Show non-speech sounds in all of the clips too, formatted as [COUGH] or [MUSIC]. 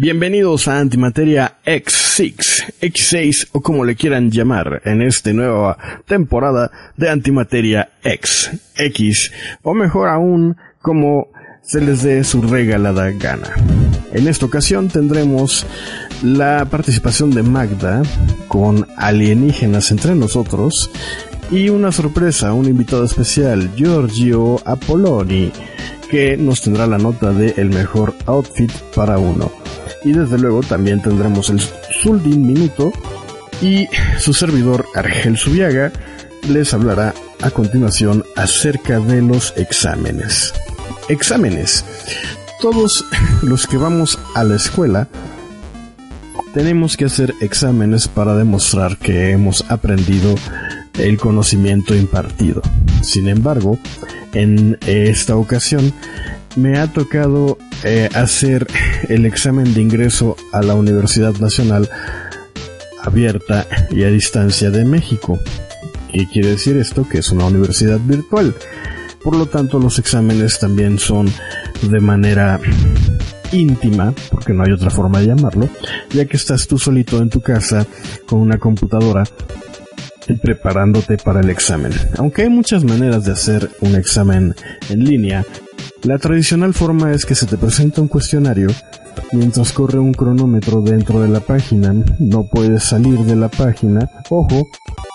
Bienvenidos a Antimateria X6, X6 o como le quieran llamar en esta nueva temporada de Antimateria X, X o mejor aún como se les dé su regalada gana. En esta ocasión tendremos la participación de Magda con alienígenas entre nosotros y una sorpresa, un invitado especial, Giorgio Apoloni, que nos tendrá la nota de el mejor outfit para uno. Y desde luego también tendremos el Zuldin Minuto y su servidor Argel Subiaga les hablará a continuación acerca de los exámenes. Exámenes. Todos los que vamos a la escuela tenemos que hacer exámenes para demostrar que hemos aprendido el conocimiento impartido. Sin embargo, en esta ocasión me ha tocado eh, hacer [LAUGHS] el examen de ingreso a la Universidad Nacional Abierta y a Distancia de México. ¿Qué quiere decir esto? Que es una universidad virtual. Por lo tanto, los exámenes también son de manera íntima, porque no hay otra forma de llamarlo, ya que estás tú solito en tu casa con una computadora preparándote para el examen. Aunque hay muchas maneras de hacer un examen en línea, la tradicional forma es que se te presenta un cuestionario mientras corre un cronómetro dentro de la página. No puedes salir de la página. Ojo,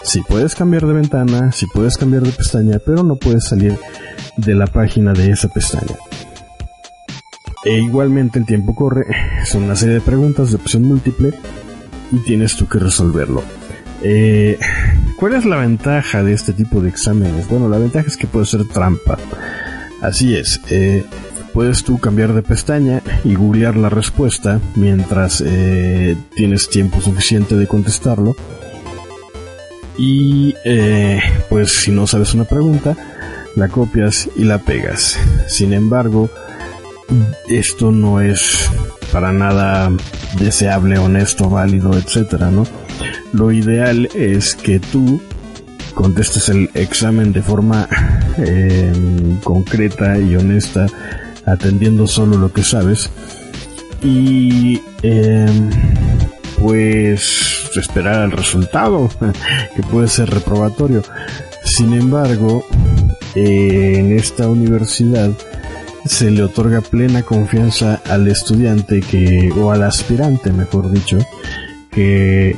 si puedes cambiar de ventana, si puedes cambiar de pestaña, pero no puedes salir de la página de esa pestaña. E igualmente el tiempo corre, son una serie de preguntas de opción múltiple y tienes tú que resolverlo. Eh, ¿Cuál es la ventaja de este tipo de exámenes? Bueno, la ventaja es que puede ser trampa. Así es, eh, puedes tú cambiar de pestaña y googlear la respuesta mientras eh, tienes tiempo suficiente de contestarlo. Y eh, pues si no sabes una pregunta, la copias y la pegas. Sin embargo, esto no es para nada deseable, honesto, válido, etcétera, ¿no? Lo ideal es que tú contestes el examen de forma em, concreta y honesta, atendiendo solo lo que sabes y em, pues esperar el resultado, [LAUGHS] que puede ser reprobatorio. Sin embargo, en esta universidad se le otorga plena confianza al estudiante que, o al aspirante, mejor dicho, que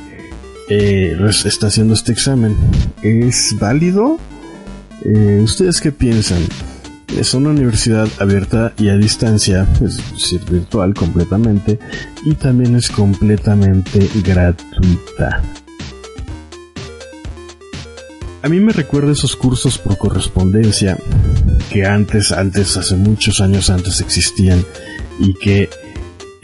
eh, está haciendo este examen. ¿Es válido? Eh, ¿Ustedes qué piensan? Es una universidad abierta y a distancia, es decir, virtual completamente, y también es completamente gratuita. A mí me recuerda esos cursos por correspondencia que antes, antes, hace muchos años antes existían y que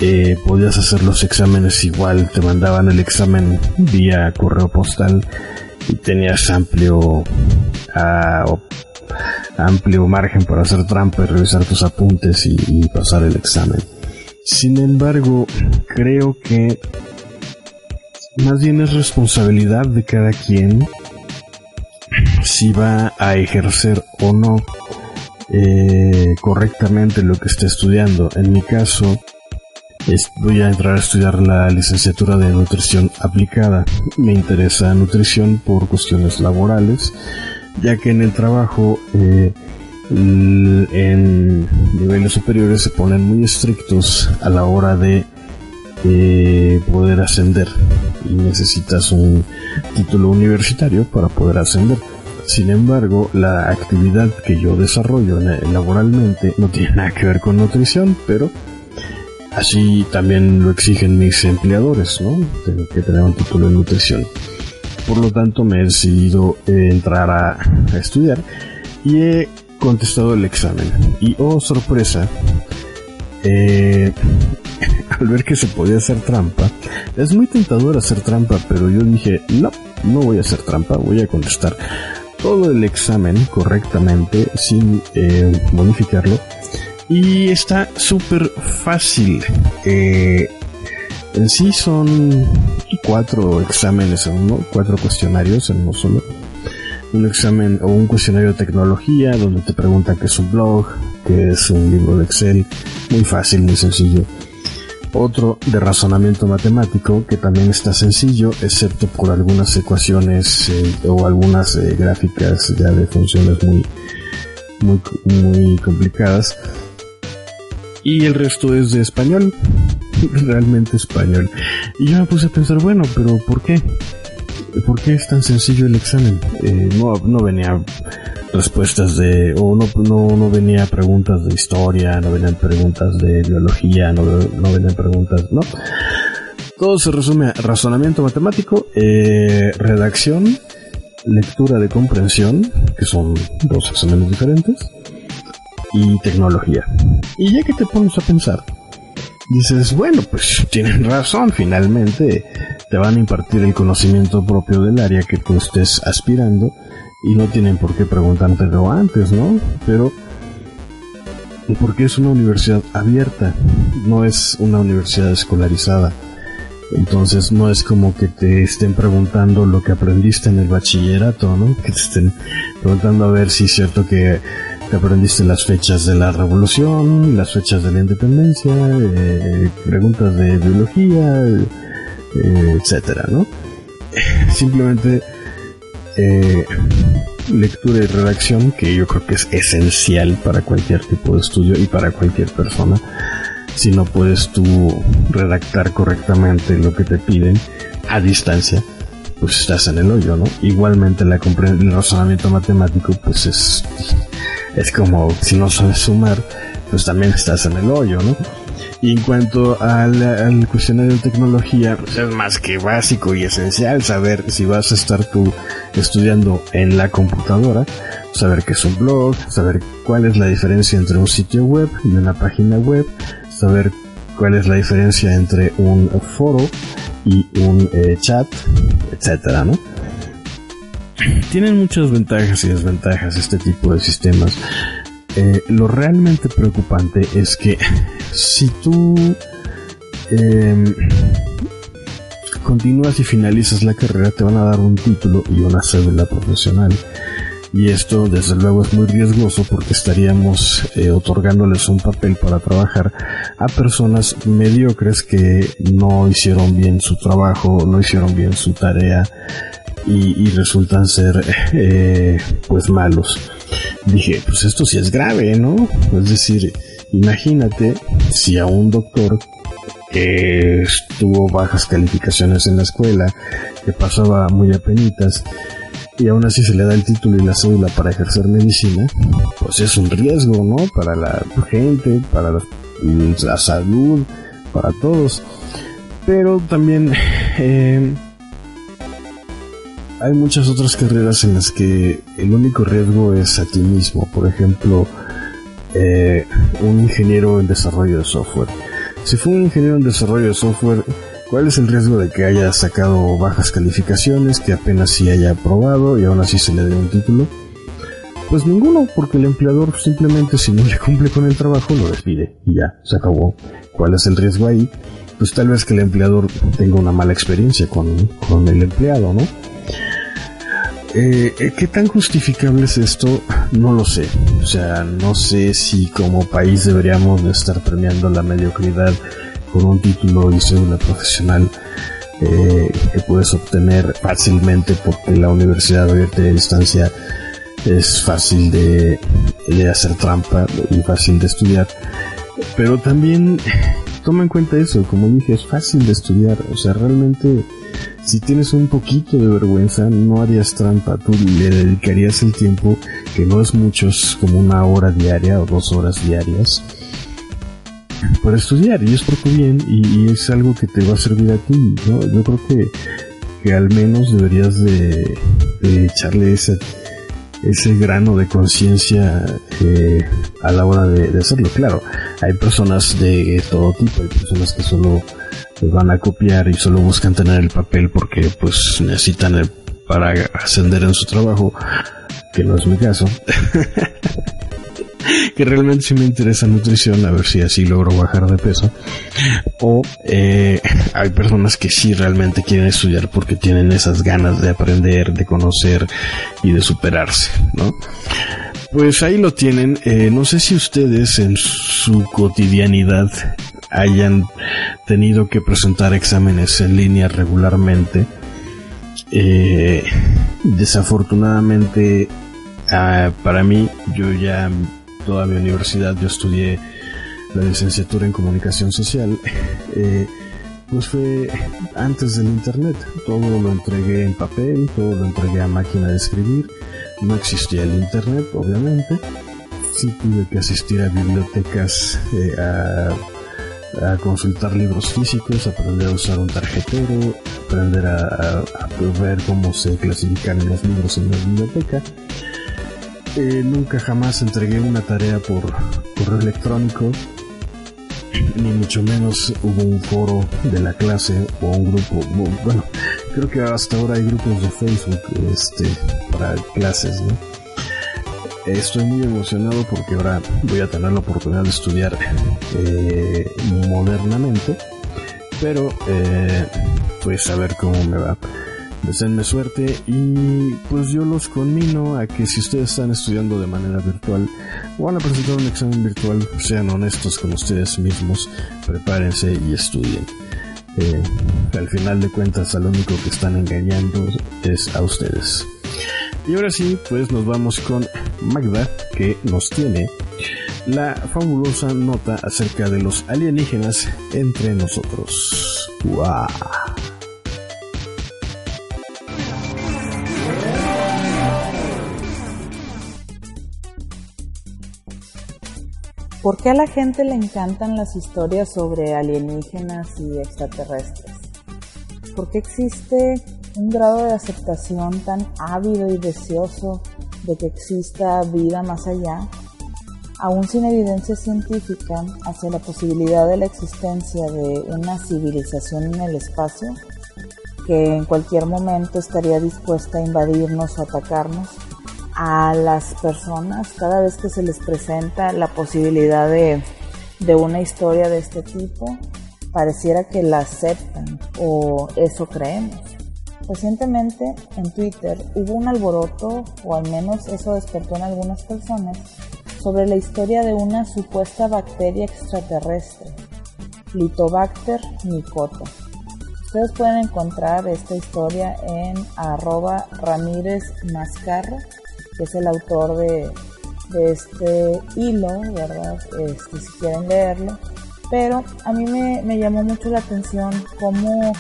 eh, podías hacer los exámenes igual, te mandaban el examen vía correo postal y tenías amplio ah, amplio margen para hacer trampa y revisar tus apuntes y, pasar el examen. Sin embargo, creo que más bien es responsabilidad de cada quien si va a ejercer o no eh, correctamente lo que está estudiando. En mi caso, voy a entrar a estudiar la licenciatura de nutrición aplicada. Me interesa nutrición por cuestiones laborales, ya que en el trabajo eh, en niveles superiores se ponen muy estrictos a la hora de eh, poder ascender y necesitas un título universitario para poder ascender. Sin embargo, la actividad que yo desarrollo laboralmente no tiene nada que ver con nutrición, pero Así también lo exigen mis empleadores, ¿no? Tengo que tener un título de nutrición. Por lo tanto, me he decidido eh, entrar a, estudiar y he contestado el examen. Y oh, sorpresa, eh, [LAUGHS] al ver que se podía hacer trampa, es muy tentador hacer trampa, pero yo dije, no, no voy a hacer trampa, voy a contestar todo el examen correctamente sin eh, modificarlo y está súper fácil. Eh, en sí son cuatro exámenes en uno, cuatro cuestionarios en uno solo. Un examen o un cuestionario de tecnología donde te preguntan qué es un blog, qué es un libro de Excel. Muy fácil, muy sencillo. otro de razonamiento matemático que también está sencillo, excepto por algunas ecuaciones eh, o algunas eh, gráficas ya de funciones muy, muy, muy complicadas. Y el resto es de español, [LAUGHS] realmente español. Y yo me puse a pensar, bueno, pero ¿por qué? ¿Por qué es tan sencillo el examen? Eh, no, no venía respuestas de, o no, no, no venía preguntas de historia, no venían preguntas de biología, no, venían preguntas, no. Todo se resume a razonamiento matemático, eh, redacción, lectura de comprensión, que son dos exámenes diferentes, y tecnología. Y ya que te pones a pensar, dices, bueno, pues tienen razón, finalmente te van a impartir el conocimiento propio del área que tú estés aspirando y no tienen por qué preguntártelo antes, ¿no? Pero porque es una universidad abierta, no es una universidad escolarizada. Entonces no es como que te estén preguntando lo que aprendiste en el bachillerato, ¿no? Que te estén preguntando a ver si es cierto que, aprendiste las fechas de la revolución, las fechas de la independencia, eh, preguntas de biología, eh, etcétera, ¿no? [LAUGHS] Simplemente eh, lectura y redacción, que yo creo que es esencial para cualquier tipo de estudio y para cualquier persona. Si no puedes tú redactar correctamente lo que te piden a distancia, pues estás en el hoyo, ¿no? Igualmente la el razonamiento matemático, pues es, es como si no sabes sumar, pues también estás en el hoyo, ¿no? Y en cuanto al, cuestionario de tecnología, pues es más que básico y esencial saber si vas a estar tú estudiando en la computadora, saber qué es un blog, saber cuál es la diferencia entre un sitio web y una página web, saber cuál es la diferencia entre un foro y un eh, chat, etcétera, ¿no? Tienen muchas ventajas y desventajas este tipo de sistemas. Eh, lo realmente preocupante es que [LAUGHS] si tú em, continúas y finalizas la carrera, te van a dar un título y una cédula profesional. Y esto desde luego es muy riesgoso porque estaríamos eh, otorgándoles un papel para trabajar a personas mediocres que no hicieron bien su trabajo, no hicieron bien su tarea y, resultan ser eh, pues malos. Dije, pues esto sí es grave, ¿no? Es decir, imagínate si a un doctor que tuvo bajas calificaciones en la escuela, que pasaba muy apenitas, y aún así se le da el título y la cédula para ejercer medicina, pues es un riesgo, ¿no? Para la gente, para la, salud, para todos. Pero también eh, hay muchas otras carreras en las que el único riesgo es a ti mismo. Por ejemplo, eh, un ingeniero en desarrollo de software. Si fue un ingeniero en desarrollo de software, ¿cuál es el riesgo de que haya sacado bajas calificaciones, que apenas sí haya aprobado y aún así se le dé un título? Pues ninguno, porque el empleador simplemente si no le cumple con el trabajo lo despide y ya, se acabó. ¿Cuál es el riesgo ahí? Pues tal vez que el empleador tenga una mala experiencia con, con el empleado, ¿no? Eh, eh, ¿Qué tan justificable es esto? No lo sé. O sea, no sé si como país deberíamos de estar premiando la mediocridad con un título y cédula profesional eh, que puedes obtener fácilmente porque la universidad abierta de distancia es fácil de hacer trampa y fácil de estudiar. Pero también [LAUGHS] toma en cuenta eso, como dije, es fácil de estudiar. O sea, realmente si tienes un poquito de vergüenza, no harías trampa, tú le dedicarías el tiempo, que no es mucho, es como una hora diaria o dos horas diarias, para estudiar, y es por tu bien, y, es algo que te va a servir a ti, ¿no? Yo creo que, que al menos deberías de, echarle ese, ese grano de conciencia eh, a la hora de, de hacerlo. Claro, hay personas de todo tipo, hay personas que solo pues van a copiar y solo buscan tener el papel porque pues necesitan el, para ascender en su trabajo, que no es mi caso. [LAUGHS] que realmente sí me interesa nutrición, a ver si así logro bajar de peso. O eh, [LAUGHS] hay personas que sí realmente quieren estudiar porque tienen esas ganas de aprender, de conocer y de superarse, ¿no? Pues ahí lo tienen. Eh, no sé si ustedes en su cotidianidad hayan tenido que presentar exámenes en línea regularmente. Eh, desafortunadamente, ah, para mí, yo ya toda mi universidad, yo estudié la licenciatura en comunicación social. Eh, pues fue antes del internet. Todo lo entregué en papel, todo lo entregué a máquina de escribir. No existía el internet, obviamente. Sí tuve que asistir a bibliotecas eh, a, consultar libros físicos, aprender a usar un tarjetero, aprender a, ver cómo se clasifican los libros en la biblioteca. Eh, nunca jamás entregué una tarea por correo electrónico ni mucho menos hubo un foro de la clase o un grupo. Bueno, creo que hasta ahora hay grupos de Facebook este, para clases, ¿no? Estoy muy emocionado porque ahora voy a tener la oportunidad de estudiar eh, modernamente, pero eh, pues a ver cómo me va. Deseenme suerte y pues yo los conmino a que si ustedes están estudiando de manera virtual o van a presentar un examen virtual, sean honestos con ustedes mismos, prepárense y estudien. Eh, al final de cuentas, al único que están engañando es a ustedes. Y ahora sí, pues nos vamos con Magda, que nos tiene la fabulosa nota acerca de los alienígenas entre nosotros. ¡Wow! ¿Por qué a la gente le encantan las historias sobre alienígenas y extraterrestres? ¿Por qué existe un grado de aceptación tan ávido y deseoso de que exista vida más allá? Aún sin evidencia científica hacia la posibilidad de la existencia de una civilización en el espacio que en cualquier momento estaría dispuesta a invadirnos o atacarnos, a las personas cada vez que se les presenta la posibilidad de, una historia de este tipo, pareciera que la aceptan o eso creemos. Recientemente en Twitter hubo un alboroto, o al menos eso despertó en algunas personas, sobre la historia de una supuesta bacteria extraterrestre, Litobacter nicota. Ustedes pueden encontrar esta historia en arroba Ramírez Mascarra que es el autor de, este hilo, ¿verdad? Este, si quieren leerlo. Pero a mí me, llamó mucho la atención cómo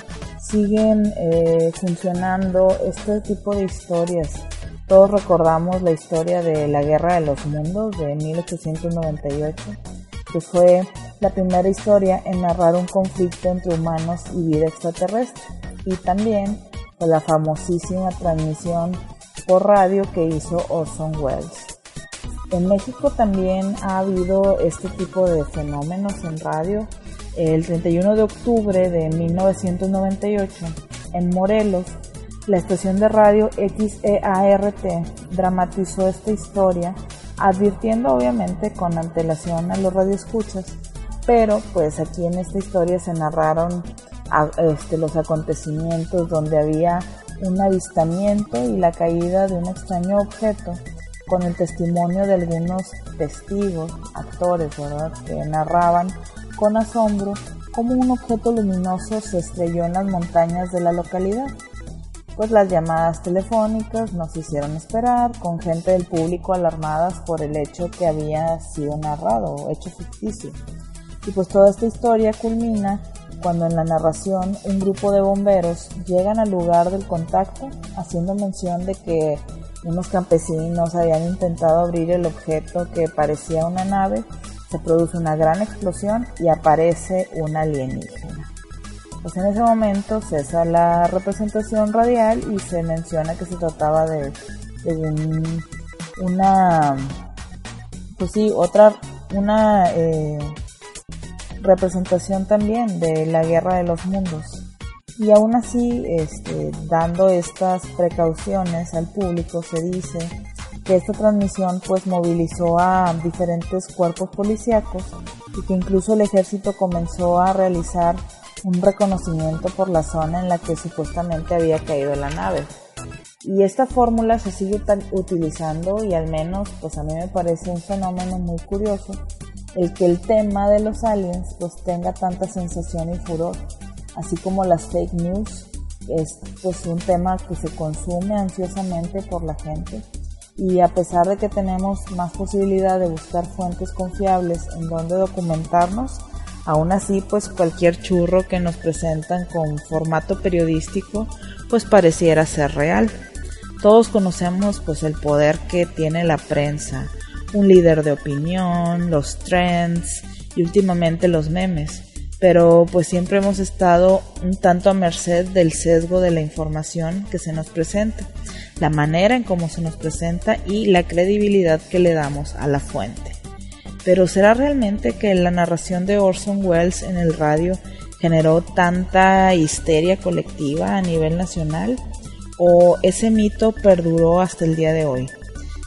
siguen eh, funcionando este tipo de historias. Todos recordamos la historia de la Guerra de los Mundos de 1898, que fue la primera historia en narrar un conflicto entre humanos y vida extraterrestre. Y también la famosísima transmisión por radio que hizo Orson Welles. En México también ha habido este tipo de fenómenos en radio. El 31 de octubre de 1998, en Morelos, la estación de radio XEART dramatizó esta historia, advirtiendo obviamente con antelación a los radioescuchas, pero pues aquí en esta historia se narraron este, los acontecimientos donde había un avistamiento y la caída de un extraño objeto con el testimonio de algunos testigos, actores, ¿verdad?, que narraban con asombro cómo un objeto luminoso se estrelló en las montañas de la localidad. Pues las llamadas telefónicas nos hicieron esperar, con gente del público alarmadas por el hecho que había sido narrado, hecho ficticio. Y pues toda esta historia culmina cuando en la narración un grupo de bomberos llegan al lugar del contacto haciendo mención de que unos campesinos habían intentado abrir el objeto que parecía una nave, se produce una gran explosión y aparece un alienígena. Pues en ese momento cesa la representación radial y se menciona que se trataba de, una, pues sí, otra, una eh, representación también de la guerra de los mundos. Y aún así, este, dando estas precauciones al público, se dice que esta transmisión pues movilizó a diferentes cuerpos policíacos y que incluso el ejército comenzó a realizar un reconocimiento por la zona en la que supuestamente había caído la nave. Y esta fórmula se sigue utilizando y al menos pues a mí me parece un fenómeno muy curioso el que el tema de los aliens pues tenga tanta sensación y furor, así como las fake news, es pues un tema que se consume ansiosamente por la gente y a pesar de que tenemos más posibilidad de buscar fuentes confiables en donde documentarnos, aún así pues cualquier churro que nos presentan con formato periodístico pues pareciera ser real. Todos conocemos pues el poder que tiene la prensa, un líder de opinión, los trends y últimamente los memes. Pero pues siempre hemos estado un tanto a merced del sesgo de la información que se nos presenta, la manera en cómo se nos presenta y la credibilidad que le damos a la fuente. Pero ¿será realmente que la narración de Orson Welles en el radio generó tanta histeria colectiva a nivel nacional? ¿O ese mito perduró hasta el día de hoy?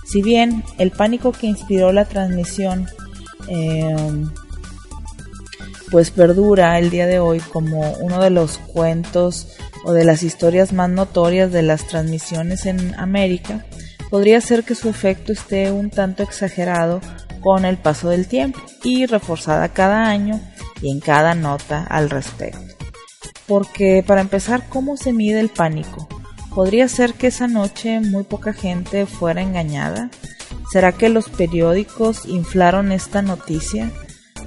Si bien el pánico que inspiró la transmisión em, pues perdura el día de hoy como uno de los cuentos o de las historias más notorias de las transmisiones en América, podría ser que su efecto esté un tanto exagerado con el paso del tiempo y reforzada cada año y en cada nota al respecto. Porque para empezar, ¿cómo se mide el pánico? ¿Podría ser que esa noche muy poca gente fuera engañada? ¿Será que los periódicos inflaron esta noticia?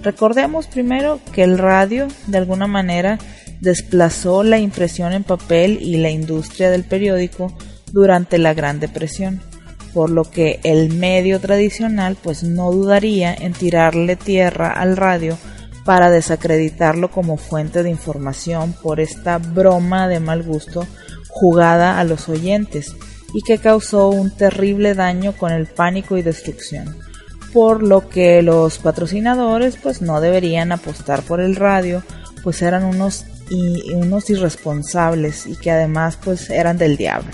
Recordemos primero que el radio, de alguna manera, desplazó la impresión en papel y la industria del periódico durante la Gran Depresión, por lo que el medio tradicional pues no dudaría en tirarle tierra al radio para desacreditarlo como fuente de información por esta broma de mal gusto jugada a los oyentes y que causó un terrible daño con el pánico y destrucción. Por lo que los patrocinadores pues no deberían apostar por el radio, pues eran unos, unos irresponsables y que además pues eran del diablo.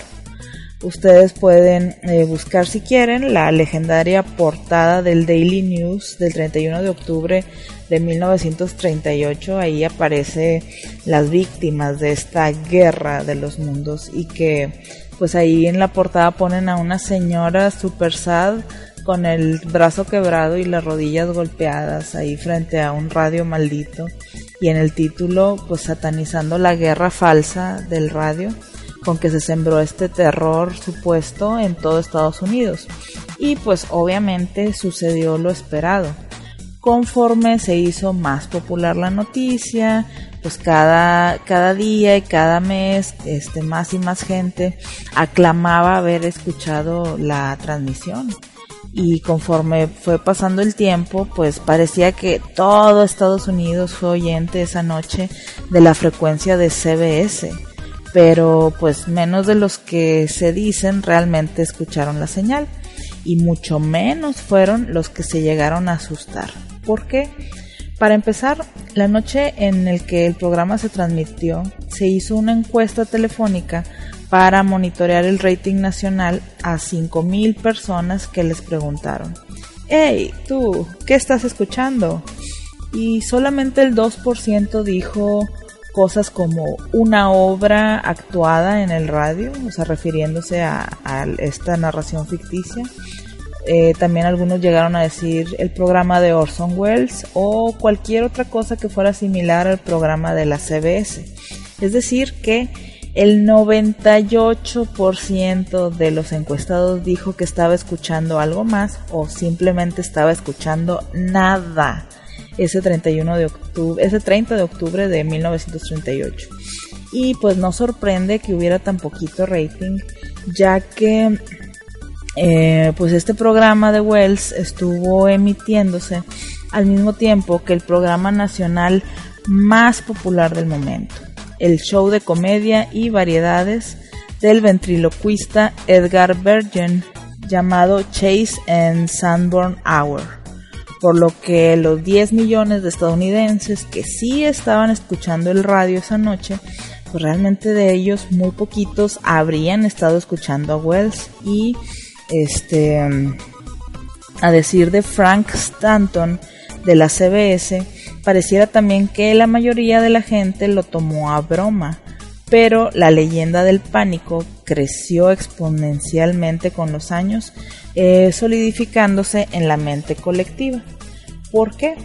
Ustedes pueden eh, buscar si quieren la legendaria portada del Daily News del 31 de octubre de 1938. Ahí aparece las víctimas de esta guerra de los mundos y que pues ahí en la portada ponen a una señora super sad con el brazo quebrado y las rodillas golpeadas ahí frente a un radio maldito y en el título pues satanizando la guerra falsa del radio con que se sembró este terror supuesto en todo Estados Unidos. Y pues obviamente sucedió lo esperado. Conforme se hizo más popular la noticia, pues cada, cada día y cada mes, este, más y más gente aclamaba haber escuchado la transmisión. Y conforme fue pasando el tiempo, pues parecía que todo Estados Unidos fue oyente esa noche de la frecuencia de CBS pero pues menos de los que se dicen realmente escucharon la señal y mucho menos fueron los que se llegaron a asustar. ¿Por qué? Para empezar, la noche en el que el programa se transmitió, se hizo una encuesta telefónica para monitorear el rating nacional a 5.000 personas que les preguntaron, hey, tú, ¿qué estás escuchando? Y solamente el 2% dijo cosas como una obra actuada en el radio, o sea, refiriéndose a, esta narración ficticia. Eh, también algunos llegaron a decir el programa de Orson Welles o cualquier otra cosa que fuera similar al programa de la CBS. Es decir, que el 98% de los encuestados dijo que estaba escuchando algo más o simplemente estaba escuchando nada ese 31 de octubre, ese 30 de octubre de 1938. Y pues no sorprende que hubiera tan poquito rating, ya que eh, pues este programa de Wells estuvo emitiéndose al mismo tiempo que el programa nacional más popular del momento, el show de comedia y variedades del ventriloquista Edgar Bergen llamado Chase and Sanborn Hour por lo que los 10 millones de estadounidenses que sí estaban escuchando el radio esa noche, pues realmente de ellos muy poquitos habrían estado escuchando a Wells y este a decir de Frank Stanton de la CBS, pareciera también que la mayoría de la gente lo tomó a broma, pero la leyenda del pánico creció exponencialmente con los años, eh, solidificándose en la mente colectiva. ¿Por qué?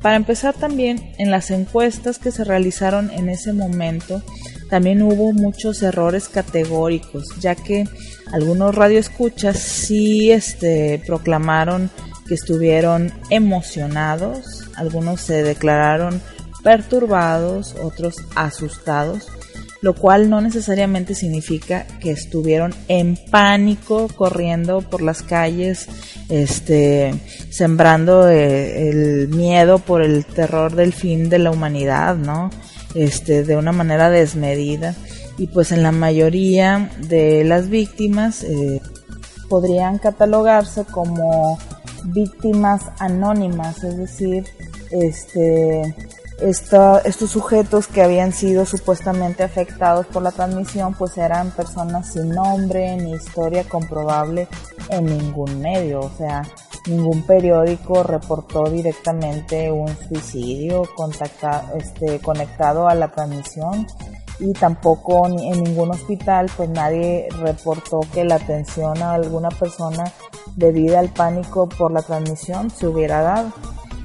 Para empezar también, en las encuestas que se realizaron en ese momento, también hubo muchos errores categóricos, ya que algunos radioescuchas sí este, proclamaron que estuvieron emocionados, algunos se declararon perturbados, otros asustados, lo cual no necesariamente significa que estuvieron en pánico corriendo por las calles, este, sembrando eh, el miedo por el terror del fin de la humanidad, ¿no? Este, de una manera desmedida. Y pues en la mayoría de las víctimas eh, podrían catalogarse como víctimas anónimas, es decir, este, estos sujetos que habían sido supuestamente afectados por la transmisión pues eran personas sin nombre ni historia comprobable en ningún medio, o sea, ningún periódico reportó directamente un suicidio este, conectado a la transmisión y tampoco en ningún hospital pues nadie reportó que la atención a alguna persona debida al pánico por la transmisión se hubiera dado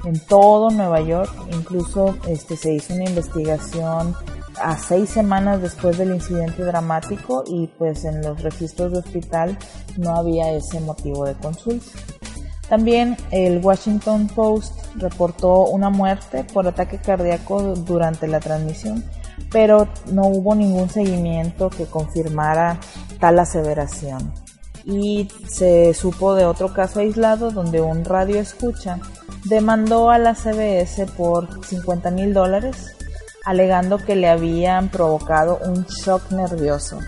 en todo Nueva York. Incluso este, se hizo una investigación a seis semanas después del incidente dramático y pues en los registros de hospital no había ese motivo de consulta. También el Washington Post reportó una muerte por ataque cardíaco durante la transmisión, pero no hubo ningún seguimiento que confirmara tal aseveración. Y se supo de otro caso aislado donde un radio escucha demandó a la CBS por 50 mil dólares, alegando que le habían provocado un shock nervioso,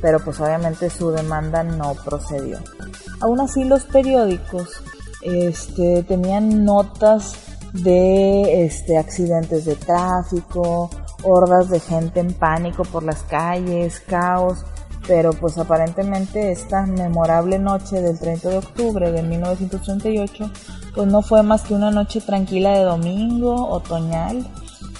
pero pues obviamente su demanda no procedió. Aún así los periódicos este, tenían notas de este, accidentes de tráfico, hordas de gente en pánico por las calles, caos, pero pues aparentemente esta memorable noche del 30 de octubre de 1938 pues no fue más que una noche tranquila de domingo, otoñal,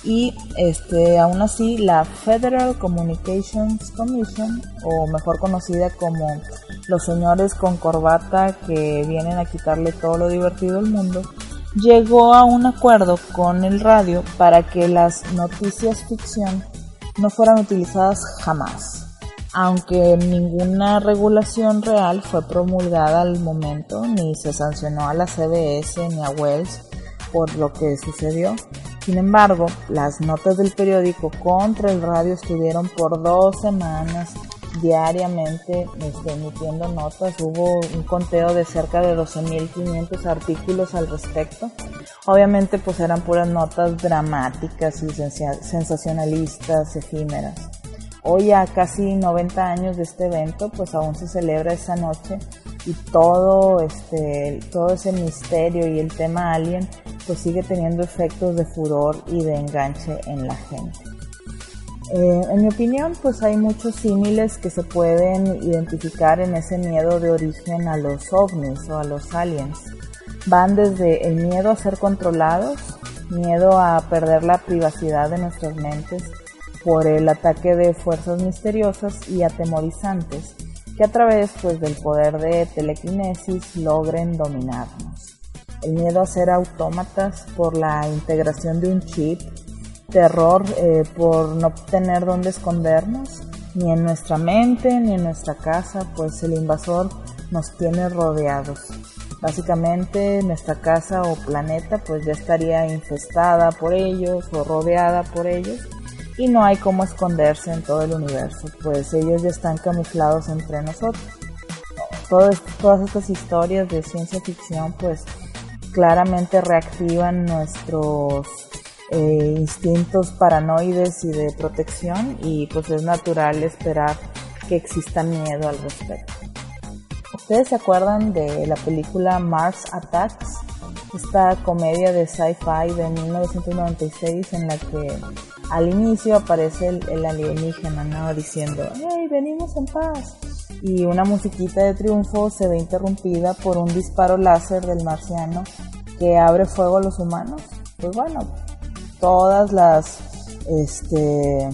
y este, aún así la Federal Communications Commission, o mejor conocida como los señores con corbata que vienen a quitarle todo lo divertido al mundo, llegó a un acuerdo con el radio para que las noticias ficción no fueran utilizadas jamás aunque ninguna regulación real fue promulgada al momento, ni se sancionó a la CBS ni a Wells por lo que sucedió. Sin embargo, las notas del periódico contra el radio estuvieron por dos semanas diariamente este, emitiendo notas. Hubo un conteo de cerca de 12.500 artículos al respecto. Obviamente pues eran puras notas dramáticas y sensacionalistas, efímeras. Hoy a casi 90 años de este evento, pues aún se celebra esa noche y todo este todo ese misterio y el tema alien pues sigue teniendo efectos de furor y de enganche en la gente. Eh, en mi opinión, pues hay muchos símiles que se pueden identificar en ese miedo de origen a los ovnis o a los aliens. Van desde el miedo a ser controlados, miedo a perder la privacidad de nuestras mentes, por el ataque de fuerzas misteriosas y atemorizantes que a través pues, del poder de telequinesis logren dominarnos. El miedo a ser autómatas por la integración de un chip, terror eh, por no tener dónde escondernos, ni en nuestra mente ni en nuestra casa, pues el invasor nos tiene rodeados. Básicamente nuestra casa o planeta pues ya estaría infestada por ellos o rodeada por ellos y no hay cómo esconderse en todo el universo, pues ellos ya están camuflados entre nosotros. todas estas historias de ciencia ficción pues claramente reactivan nuestros eh, instintos paranoides y de protección y pues es natural esperar que exista miedo al respecto. ¿Ustedes se acuerdan de la película Mars Attacks? Esta comedia de sci-fi de 1996 en la que al inicio aparece el, alienígena, ¿no? Diciendo, hey, venimos en paz. Y una musiquita de triunfo se ve interrumpida por un disparo láser del marciano que abre fuego a los humanos. Pues bueno, todas las, este,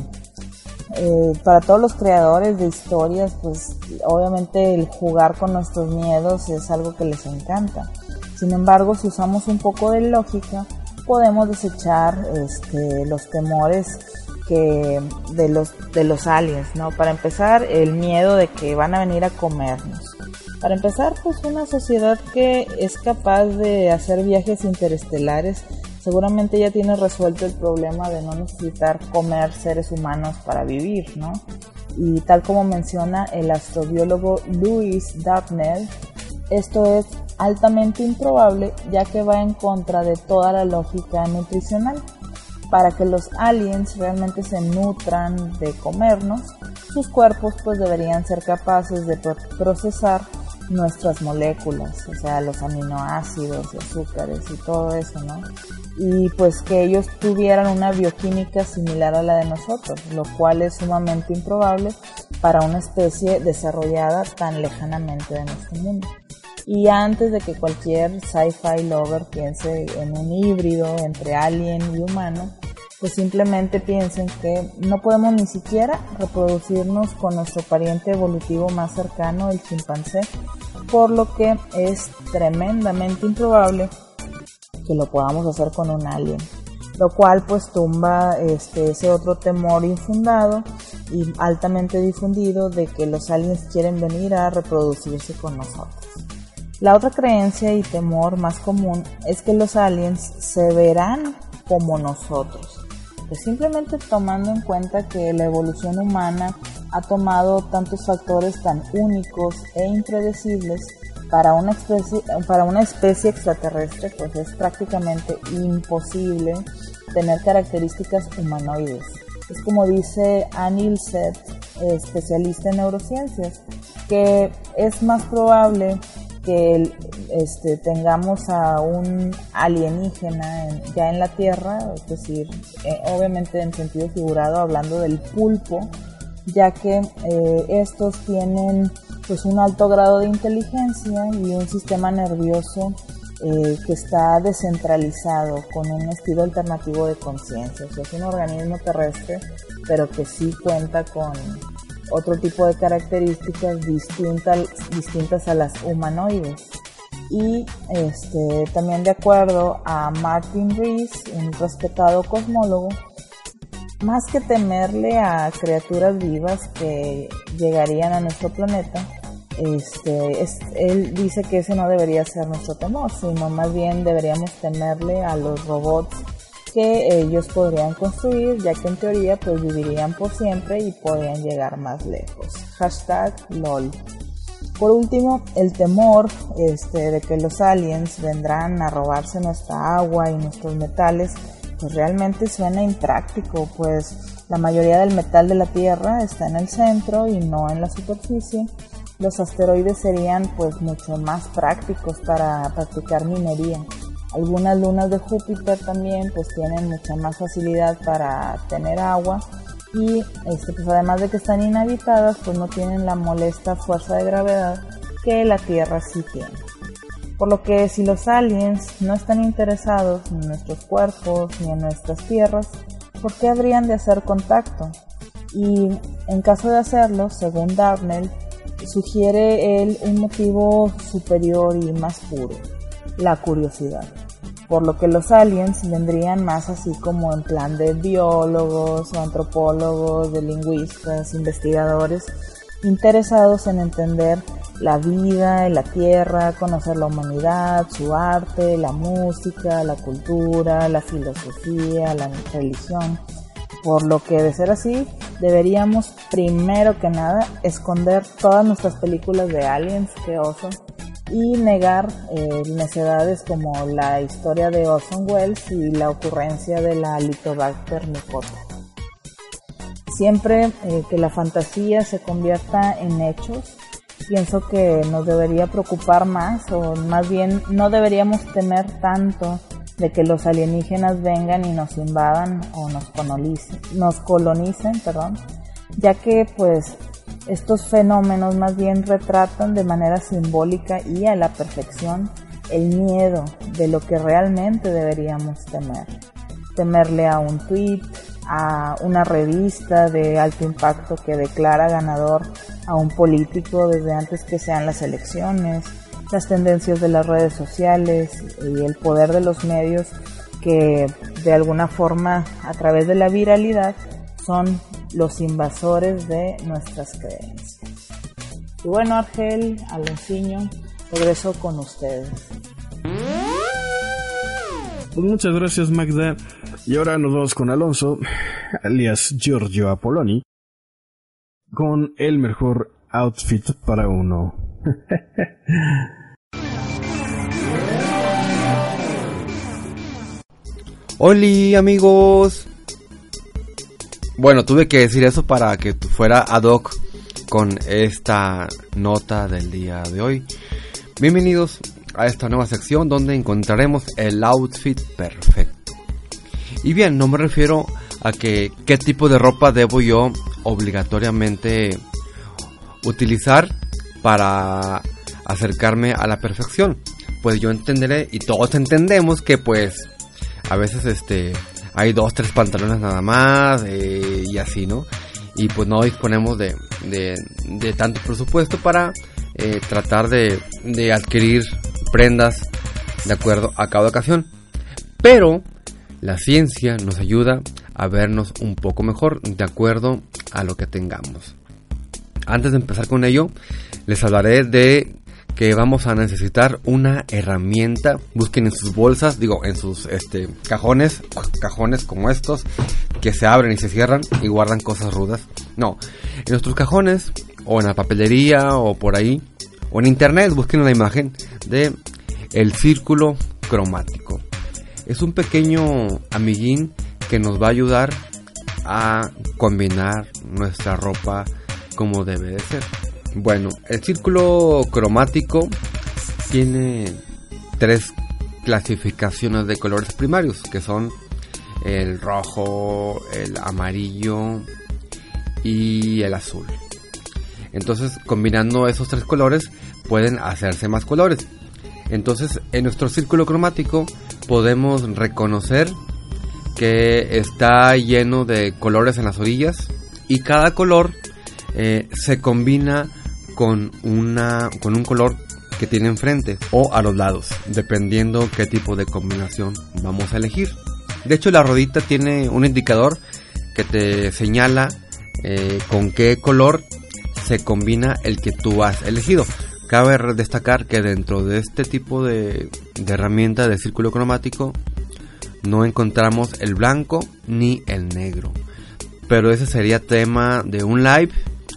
eh, para todos los creadores de historias, pues obviamente el jugar con nuestros miedos es algo que les encanta. Sin embargo, si usamos un poco de lógica, podemos desechar este, los temores que de los de los aliens, ¿no? Para empezar, el miedo de que van a venir a comernos. Para empezar, pues una sociedad que es capaz de hacer viajes interestelares, seguramente ya tiene resuelto el problema de no necesitar comer seres humanos para vivir, ¿no? Y tal como menciona el astrobiólogo Louis Dartnell, esto es altamente improbable ya que va en contra de toda la lógica nutricional. Para que los aliens realmente se nutran de comernos, sus cuerpos pues deberían ser capaces de procesar nuestras moléculas, o sea, los aminoácidos azúcares y todo eso, ¿no? Y pues que ellos tuvieran una bioquímica similar a la de nosotros, lo cual es sumamente improbable para una especie desarrollada tan lejanamente de nuestro mundo. Y antes de que cualquier sci-fi lover piense en un híbrido entre alien y humano, pues simplemente piensen que no podemos ni siquiera reproducirnos con nuestro pariente evolutivo más cercano, el chimpancé, por lo que es tremendamente improbable que lo podamos hacer con un alien, lo cual pues tumba este, ese otro temor infundado y altamente difundido de que los aliens quieren venir a reproducirse con nosotros. La otra creencia y temor más común es que los aliens se verán como nosotros. Pues simplemente tomando en cuenta que la evolución humana ha tomado tantos factores tan únicos e impredecibles para una especie, para una especie extraterrestre, pues es prácticamente imposible tener características humanoides. Es como dice Anil Seth, especialista en neurociencias, que es más probable que este, tengamos a un alienígena ya en la Tierra, es decir, eh, obviamente en sentido figurado hablando del pulpo, ya que eh, estos tienen pues un alto grado de inteligencia y un sistema nervioso eh, que está descentralizado con un estilo alternativo de conciencia. Es un organismo terrestre, pero que sí cuenta con otro tipo de características distintas, distintas a las humanoides. Y este, también de acuerdo a Martin Rees, un respetado cosmólogo, más que temerle a criaturas vivas que llegarían a nuestro planeta, este, él dice que ese no debería ser nuestro temor, sino más bien deberíamos temerle a los robots que ellos podrían construir, ya que en teoría pues vivirían por siempre y podrían llegar más lejos. Hashtag LOL. Por último, el temor este, de que los aliens vendrán a robarse nuestra agua y nuestros metales, pues realmente suena impráctico, pues la mayoría del metal de la Tierra está en el centro y no en la superficie. Los asteroides serían pues mucho más prácticos para practicar minería. Algunas lunas de Júpiter también pues tienen mucha más facilidad para tener agua y este, pues además de que están inhabitadas pues no tienen la molesta fuerza de gravedad que la Tierra sí tiene. Por lo que si los aliens no están interesados en nuestros cuerpos ni en nuestras tierras, ¿por qué habrían de hacer contacto? Y en caso de hacerlo, según Darnell, sugiere él un motivo superior y más puro, la curiosidad por lo que los aliens vendrían más así como en plan de biólogos o antropólogos, de lingüistas, investigadores, interesados en entender la vida la Tierra, conocer la humanidad, su arte, la música, la cultura, la filosofía, la religión. Por lo que de ser así, deberíamos primero que nada esconder todas nuestras películas de aliens, que oso, y negar eh, necedades como la historia de Orson Welles y la ocurrencia de la Litobacter mycota. Siempre eh, que la fantasía se convierta en hechos, pienso que nos debería preocupar más o más bien no deberíamos temer tanto de que los alienígenas vengan y nos invadan o nos colonicen, nos colonicen perdón, ya que pues estos fenómenos más bien retratan de manera simbólica y a la perfección el miedo de lo que realmente deberíamos temer. Temerle a un tweet, a una revista de alto impacto que declara ganador a un político desde antes que sean las elecciones, las tendencias de las redes sociales y el poder de los medios que de alguna forma a través de la viralidad son los invasores de nuestras creencias. Y bueno, Argel, Alonsiño, regreso con ustedes. Pues muchas gracias Magda. Y ahora nos vamos con Alonso, alias Giorgio Apoloni, con el mejor outfit para uno. Hola amigos. Bueno, tuve que decir eso para que fuera ad hoc con esta nota del día de hoy. Bienvenidos a esta nueva sección donde encontraremos el outfit perfecto. Y bien, no me refiero a que qué tipo de ropa debo yo obligatoriamente utilizar para acercarme a la perfección. Pues yo entenderé y todos entendemos que pues a veces este hay dos, tres pantalones nada más eh, y así, ¿no? Y pues no disponemos de, de, tanto presupuesto para eh, tratar de, de adquirir prendas de acuerdo a cada ocasión. Pero la ciencia nos ayuda a vernos un poco mejor de acuerdo a lo que tengamos. Antes de empezar con ello, les hablaré de que vamos a necesitar una herramienta. Busquen en sus bolsas, digo, en sus este, cajones, cajones como estos, que se abren y se cierran y guardan cosas rudas. No, en nuestros cajones, o en la papelería, o por ahí, o en internet, busquen la imagen de el círculo cromático. Es un pequeño amiguín que nos va a ayudar a combinar nuestra ropa como debe de ser. Bueno, el círculo cromático tiene tres clasificaciones de colores primarios, que son el rojo, el amarillo y el azul. Entonces, combinando esos tres colores, pueden hacerse más colores. Entonces, en nuestro círculo cromático podemos reconocer que está lleno de colores en las orillas y cada color eh, se combina con, una, con un color que tiene enfrente o a los lados, dependiendo qué tipo de combinación vamos a elegir. De hecho, la rodita tiene un indicador que te señala eh, con qué color se combina el que tú has elegido. Cabe destacar que dentro de este tipo de, de herramienta de círculo cromático no encontramos el blanco ni el negro. Pero ese sería tema de un live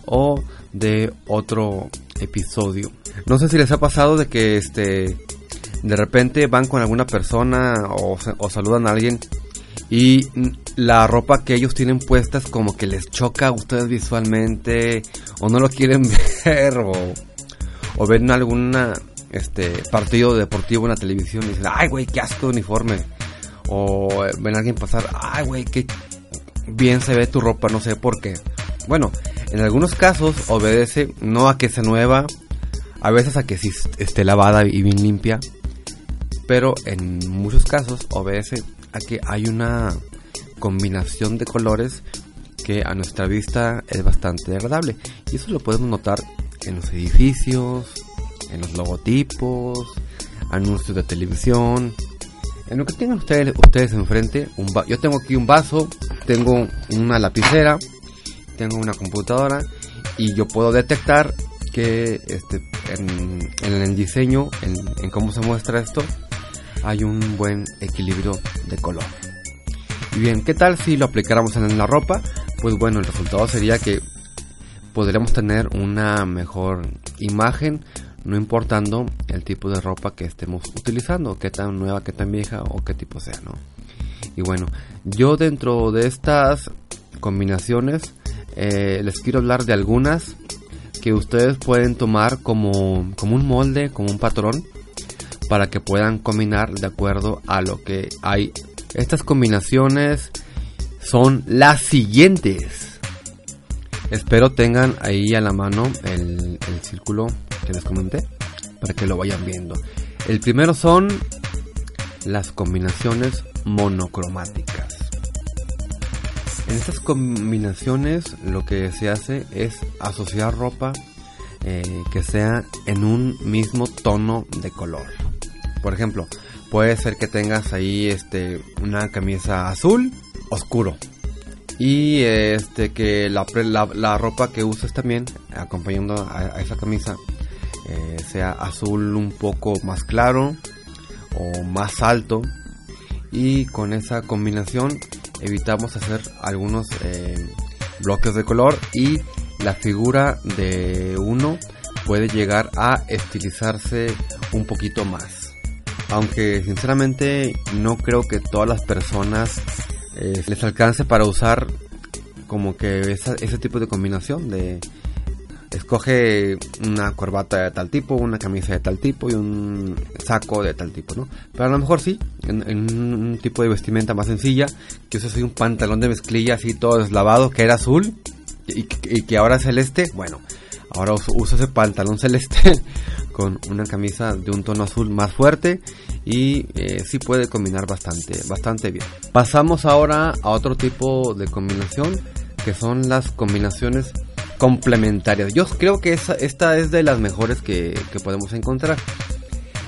o de otro episodio. No sé si les ha pasado de que este de repente van con alguna persona o, saludan a alguien y la ropa que ellos tienen puestas como que les choca a ustedes visualmente o no lo quieren [LAUGHS] ver o, o ven algún este partido deportivo en la televisión y dicen, ay güey, qué asco de uniforme. O ven a alguien pasar, ay güey, qué bien se ve tu ropa, no sé por qué. Bueno, en algunos casos obedece no a que sea nueva, a veces a que sí esté lavada y bien limpia, pero en muchos casos obedece a que hay una combinación de colores que a nuestra vista es bastante agradable. Y eso lo podemos notar en los edificios, en los logotipos, anuncios de televisión, en lo que tengan ustedes, ustedes enfrente. Un yo tengo aquí un vaso, tengo una lapicera, tengo una computadora y yo puedo detectar que este, en, el diseño, en, cómo se muestra esto, hay un buen equilibrio de color. Y bien, ¿qué tal si lo aplicáramos en la ropa? Pues bueno, el resultado sería que podríamos tener una mejor imagen, no importando el tipo de ropa que estemos utilizando, qué tan nueva, qué tan vieja o qué tipo sea, ¿no? Y bueno, yo dentro de estas combinaciones eh, les quiero hablar de algunas que ustedes pueden tomar como, como un molde, como un patrón, para que puedan combinar de acuerdo a lo que hay. Estas combinaciones son las siguientes. Espero tengan ahí a la mano el, círculo que les comenté para que lo vayan viendo. El primero son las combinaciones monocromáticas. En estas combinaciones lo que se hace es asociar ropa eh, que sea en un mismo tono de color. Por ejemplo, puede ser que tengas ahí este una camisa azul oscuro y este que la, la, ropa que uses también acompañando a, esa camisa eh, sea azul un poco más claro o más alto y con esa combinación evitamos hacer algunos eh, bloques de color y la figura de uno puede llegar a estilizarse un poquito más. Aunque sinceramente no creo que todas las personas eh, les alcance para usar como que ese tipo de combinación de escoge una corbata de tal tipo, una camisa de tal tipo y un saco de tal tipo, ¿no? Pero a lo mejor sí, en, un tipo de vestimenta más sencilla, que uses un pantalón de mezclilla así todo deslavado, que era azul y, que ahora es celeste, bueno, ahora uso, ese pantalón celeste [LAUGHS] con una camisa de un tono azul más fuerte y eh, sí puede combinar bastante, bastante bien. Pasamos ahora a otro tipo de combinación que son las combinaciones complementarias. Yo creo que esta es de las mejores que, podemos encontrar.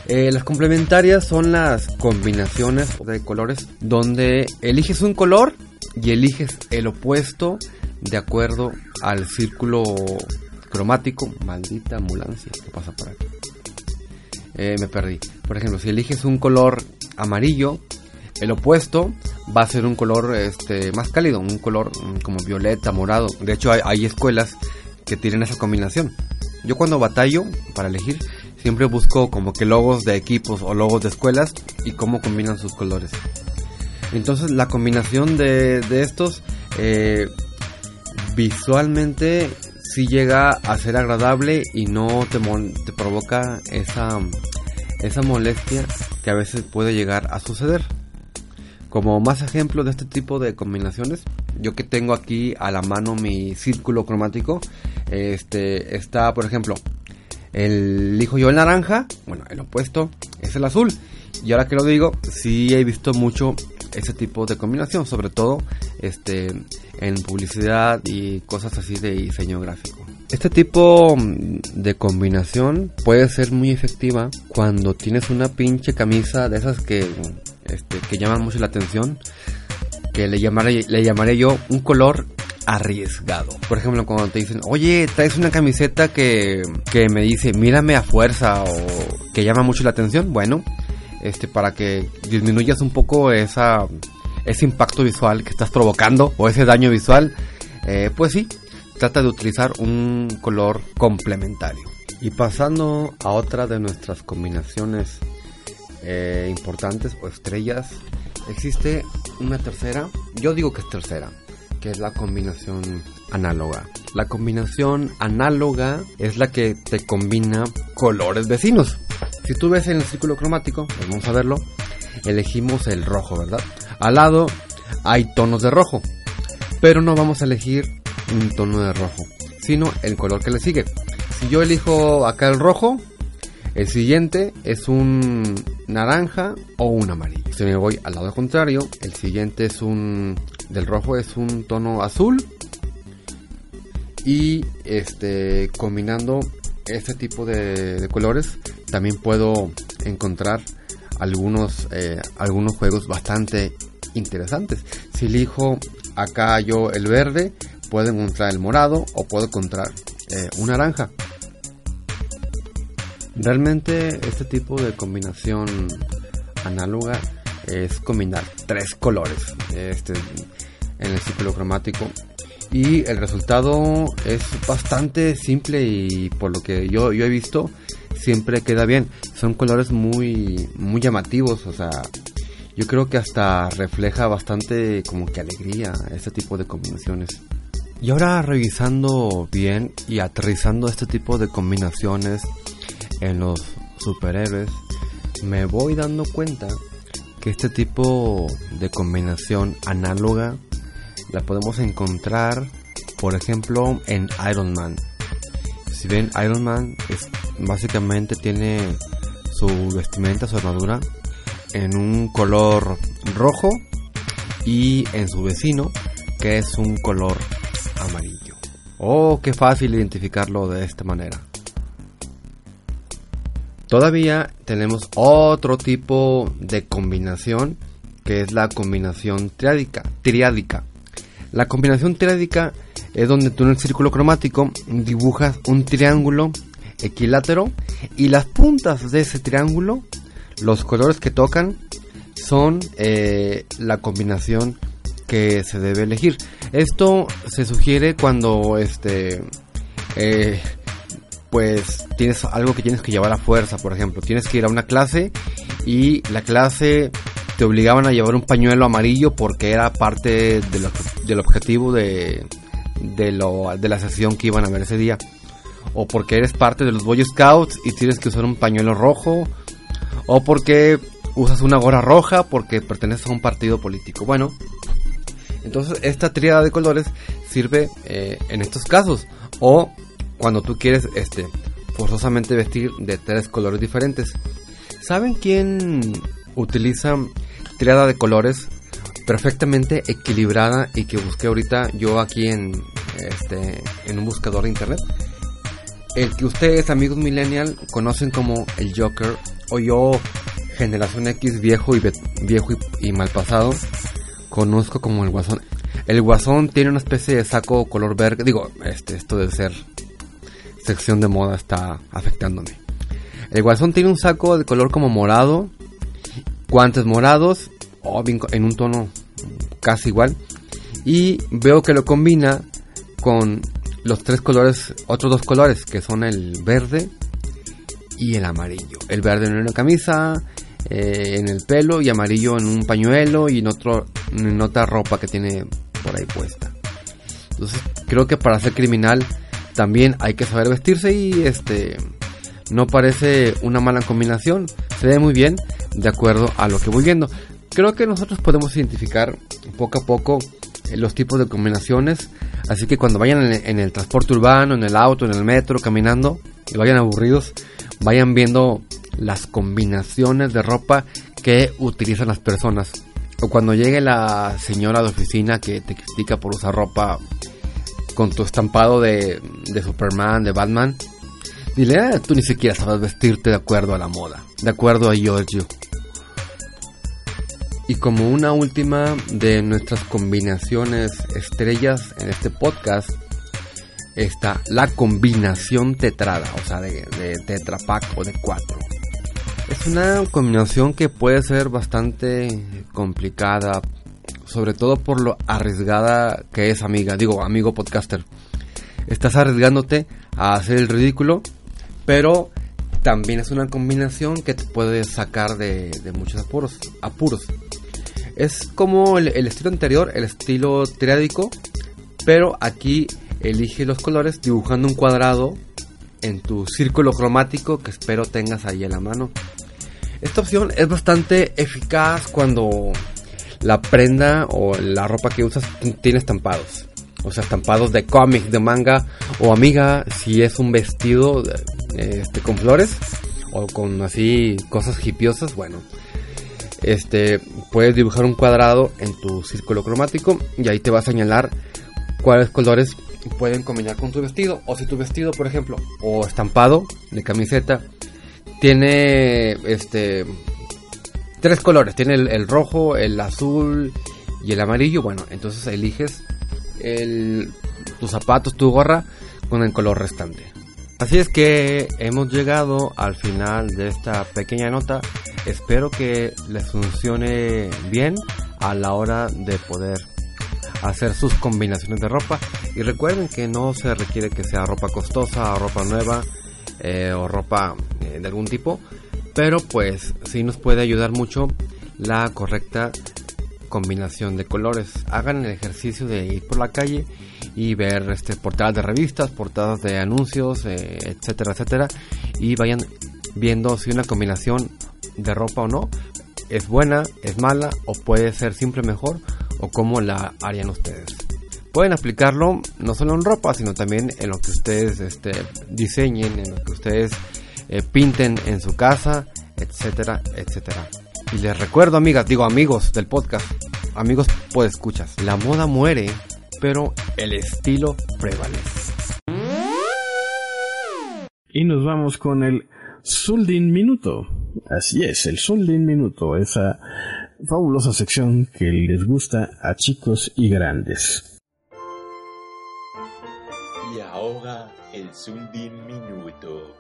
Eh, las complementarias son las combinaciones de colores donde eliges un color y eliges el opuesto de acuerdo al círculo cromático. Maldita ambulancia, ¿qué pasa por aquí? Eh, me perdí. Por ejemplo, si eliges un color amarillo, el opuesto va a ser un color este, más cálido, un color mm, como violeta, morado. De hecho, hay, escuelas que tienen esa combinación. Yo cuando batallo para elegir, siempre busco como que logos de equipos o logos de escuelas y cómo combinan sus colores. Entonces la combinación de, estos eh, visualmente sí llega a ser agradable y no te, te provoca esa, esa molestia que a veces puede llegar a suceder. Como más ejemplo de este tipo de combinaciones, yo que tengo aquí a la mano mi círculo cromático, este está, por ejemplo, el elijo yo el naranja, bueno, el opuesto es el azul. Y ahora que lo digo, sí he visto mucho ese tipo de combinación, sobre todo este en publicidad y cosas así de diseño gráfico. Este tipo de combinación puede ser muy efectiva cuando tienes una pinche camisa de esas que este, que llaman mucho la atención, que le llamaré, le llamaré yo un color arriesgado. Por ejemplo, cuando te dicen, oye, traes una camiseta que, que me dice, mírame a fuerza o que llama mucho la atención, bueno, este, para que disminuyas un poco esa, ese impacto visual que estás provocando o ese daño visual, eh, pues sí, trata de utilizar un color complementario. Y pasando a otra de nuestras combinaciones eh, importantes o estrellas, existe una tercera, yo digo que es tercera, que es la combinación análoga. La combinación análoga es la que te combina colores vecinos. Si tú ves en el círculo cromático, pues vamos a verlo, elegimos el rojo, ¿verdad? Al lado hay tonos de rojo, pero no vamos a elegir un tono de rojo, sino el color que le sigue. Si yo elijo acá el rojo, el siguiente es un naranja o un amarillo. Si me voy al lado contrario, el siguiente es un del rojo es un tono azul y este combinando este tipo de, colores también puedo encontrar algunos eh, algunos juegos bastante interesantes. Si elijo acá yo el verde, puedo encontrar el morado o puedo encontrar eh, un naranja. Realmente este tipo de combinación análoga es combinar tres colores este, en el ciclo cromático y el resultado es bastante simple y por lo que yo, yo he visto siempre queda bien. Son colores muy, muy llamativos, o sea, yo creo que hasta refleja bastante como que alegría este tipo de combinaciones. Y ahora revisando bien y aterrizando este tipo de combinaciones en los superhéroes, me voy dando cuenta que este tipo de combinación análoga la podemos encontrar, por ejemplo, en Iron Man. Si ven, Iron Man es, básicamente tiene su vestimenta, su armadura, en un color rojo y en su vecino, que es un color amarillo. Oh, qué fácil identificarlo de esta manera. Todavía tenemos otro tipo de combinación que es la combinación triádica. triádica. La combinación triádica es donde tú en el círculo cromático dibujas un triángulo equilátero y las puntas de ese triángulo, los colores que tocan, son eh, la combinación que se debe elegir. Esto se sugiere cuando este eh, pues tienes algo que tienes que llevar a fuerza, por ejemplo, tienes que ir a una clase y la clase te obligaban a llevar un pañuelo amarillo porque era parte del objetivo de, de, lo, de la sesión que iban a ver ese día. O porque eres parte de los Boy Scouts y tienes que usar un pañuelo rojo. O porque usas una gorra roja porque perteneces a un partido político. Bueno, entonces esta tríada de colores sirve eh, en estos casos. O cuando tú quieres este, forzosamente vestir de tres colores diferentes. ¿Saben quién utiliza triada de colores perfectamente equilibrada y que busqué ahorita yo aquí en, este, en un buscador de internet? El que ustedes, amigos millennial, conocen como el Joker o yo, generación X viejo y viejo y, mal pasado, conozco como el Guasón. El Guasón tiene una especie de saco color verde, digo, este, esto de ser sección de moda está afectándome. El guasón tiene un saco de color como morado, guantes morados, o en un tono casi igual. Y veo que lo combina con los tres colores, otros dos colores, que son el verde y el amarillo. El verde en una camisa, eh, en el pelo, y amarillo en un pañuelo y en, otro, en otra ropa que tiene por ahí puesta. Entonces creo que para ser criminal también hay que saber vestirse y este no parece una mala combinación, se ve muy bien de acuerdo a lo que voy viendo. Creo que nosotros podemos identificar poco a poco eh, los tipos de combinaciones, así que cuando vayan en el transporte urbano, en el auto, en el metro, caminando y vayan aburridos, vayan viendo las combinaciones de ropa que utilizan las personas. O cuando llegue la señora de oficina que te critica por usar ropa con tu estampado de, Superman, de Batman, dile, ah, tú ni siquiera sabes vestirte de acuerdo a la moda, de acuerdo a Giorgio. Y como una última de nuestras combinaciones estrellas en este podcast, está la combinación tetrada, o sea, de, de tetrapack o de cuatro. Es una combinación que puede ser bastante complicada sobre todo por lo arriesgada que es amiga, digo amigo podcaster. Estás arriesgándote a hacer el ridículo, pero también es una combinación que te puede sacar de, muchos apuros, apuros. Es como el, estilo anterior, el estilo triádico, pero aquí elige los colores dibujando un cuadrado en tu círculo cromático que espero tengas ahí en la mano. Esta opción es bastante eficaz cuando la prenda o la ropa que usas tiene estampados. O sea, estampados de cómic, de manga. O amiga, si es un vestido este, con flores. O con así cosas hipiosas. Bueno. Este, puedes dibujar un cuadrado en tu círculo cromático. Y ahí te va a señalar cuáles colores pueden combinar con tu vestido. O si tu vestido, por ejemplo, o estampado de camiseta, tiene este tres colores. Tiene el, rojo, el azul y el amarillo. Bueno, entonces eliges el, tus zapatos, tu gorra con el color restante. Así es que hemos llegado al final de esta pequeña nota. Espero que les funcione bien a la hora de poder hacer sus combinaciones de ropa. Y recuerden que no se requiere que sea ropa costosa o ropa nueva eh, o ropa eh, de algún tipo pero pues sí nos puede ayudar mucho la correcta combinación de colores. Hagan el ejercicio de ir por la calle y ver este, portadas de revistas, portadas de anuncios, eh, etcétera, etcétera. Y vayan viendo si una combinación de ropa o no es buena, es mala o puede ser siempre mejor o cómo la harían ustedes. Pueden aplicarlo no solo en ropa, sino también en lo que ustedes este, diseñen, en lo que ustedes eh, pinten en su casa, etcétera, etcétera. Y les recuerdo, amigas, digo amigos del podcast, amigos pues escuchas, la moda muere, pero el estilo prevalece. Y nos vamos con el Suldin Minuto. Así es, el Suldin Minuto, esa fabulosa sección que les gusta a chicos y grandes. Y ahora el Suldin Minuto.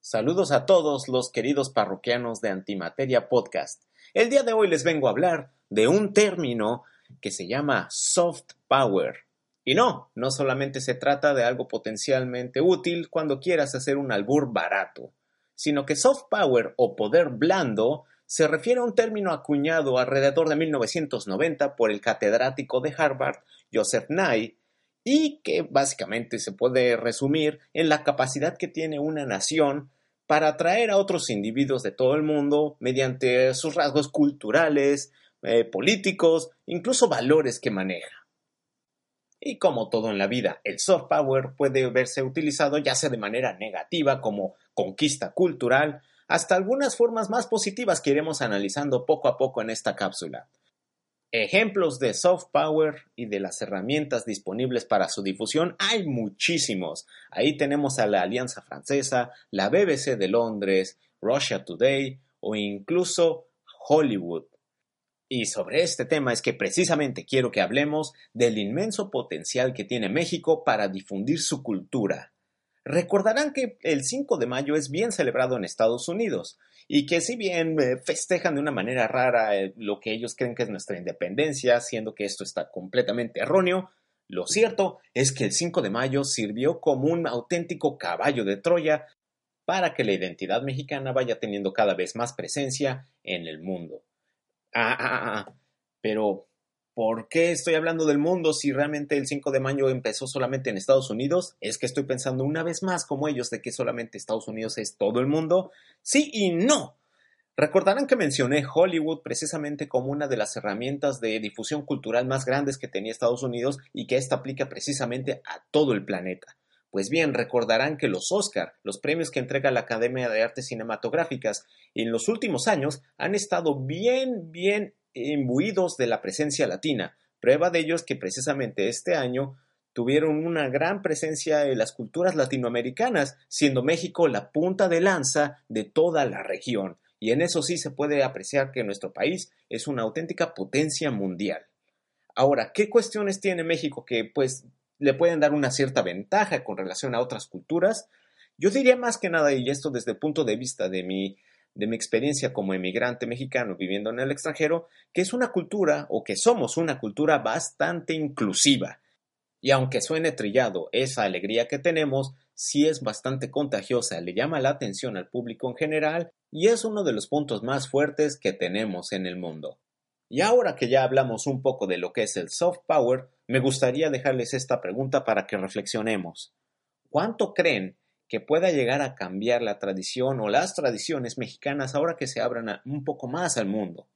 Saludos a todos los queridos parroquianos de Antimateria Podcast. El día de hoy les vengo a hablar de un término que se llama soft power. Y no, no solamente se trata de algo potencialmente útil cuando quieras hacer un albur barato, sino que soft power o poder blando se refiere a un término acuñado alrededor de 1990 por el catedrático de Harvard, Joseph Nye, y que básicamente se puede resumir en la capacidad que tiene una nación para atraer a otros individuos de todo el mundo mediante sus rasgos culturales, eh, políticos, incluso valores que maneja. Y como todo en la vida, el soft power puede verse utilizado ya sea de manera negativa como conquista cultural, hasta algunas formas más positivas que iremos analizando poco a poco en esta cápsula. Ejemplos de soft power y de las herramientas disponibles para su difusión hay muchísimos. Ahí tenemos a la Alianza Francesa, la BBC de Londres, Russia Today o incluso Hollywood. Y sobre este tema es que precisamente quiero que hablemos del inmenso potencial que tiene México para difundir su cultura. Recordarán que el 5 de mayo es bien celebrado en Estados Unidos y que si bien eh, festejan de una manera rara eh, lo que ellos creen que es nuestra independencia, siendo que esto está completamente erróneo, lo cierto es que el 5 de mayo sirvió como un auténtico caballo de Troya para que la identidad mexicana vaya teniendo cada vez más presencia en el mundo. Ah, ah, ah, ah. pero ¿Por qué estoy hablando del mundo si realmente el 5 de mayo empezó solamente en Estados Unidos? ¿Es que estoy pensando una vez más como ellos de que solamente Estados Unidos es todo el mundo? Sí y no. Recordarán que mencioné Hollywood precisamente como una de las herramientas de difusión cultural más grandes que tenía Estados Unidos y que ésta aplica precisamente a todo el planeta. Pues bien, recordarán que los Oscar, los premios que entrega la Academia de Artes Cinematográficas, en los últimos años han estado bien, bien imbuidos de la presencia latina. Prueba de ello es que precisamente este año tuvieron una gran presencia en las culturas latinoamericanas, siendo México la punta de lanza de toda la región. Y en eso sí se puede apreciar que nuestro país es una auténtica potencia mundial. Ahora, ¿qué cuestiones tiene México que pues le pueden dar una cierta ventaja con relación a otras culturas? Yo diría más que nada, y esto desde el punto de vista de mi de mi experiencia como emigrante mexicano viviendo en el extranjero, que es una cultura o que somos una cultura bastante inclusiva. Y aunque suene trillado, esa alegría que tenemos sí es bastante contagiosa, le llama la atención al público en general y es uno de los puntos más fuertes que tenemos en el mundo. Y ahora que ya hablamos un poco de lo que es el soft power, me gustaría dejarles esta pregunta para que reflexionemos. ¿Cuánto creen que pueda llegar a cambiar la tradición o las tradiciones mexicanas ahora que se abran un poco más al mundo.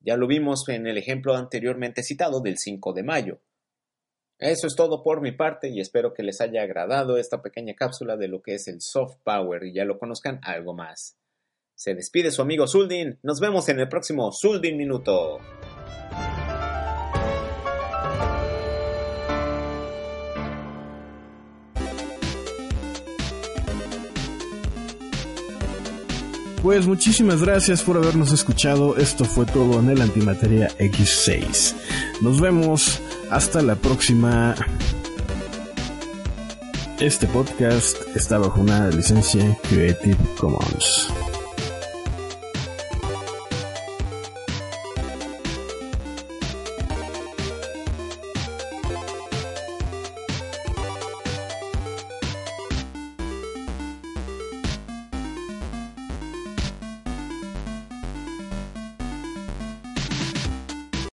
Ya lo vimos en el ejemplo anteriormente citado del 5 de mayo. Eso es todo por mi parte y espero que les haya agradado esta pequeña cápsula de lo que es el soft power y ya lo conozcan algo más. Se despide su amigo Zuldin, nos vemos en el próximo Zuldin Minuto. Pues muchísimas gracias por habernos escuchado. Esto fue todo en el Antimateria X6. Nos vemos hasta la próxima. Este podcast está bajo una licencia Creative Commons.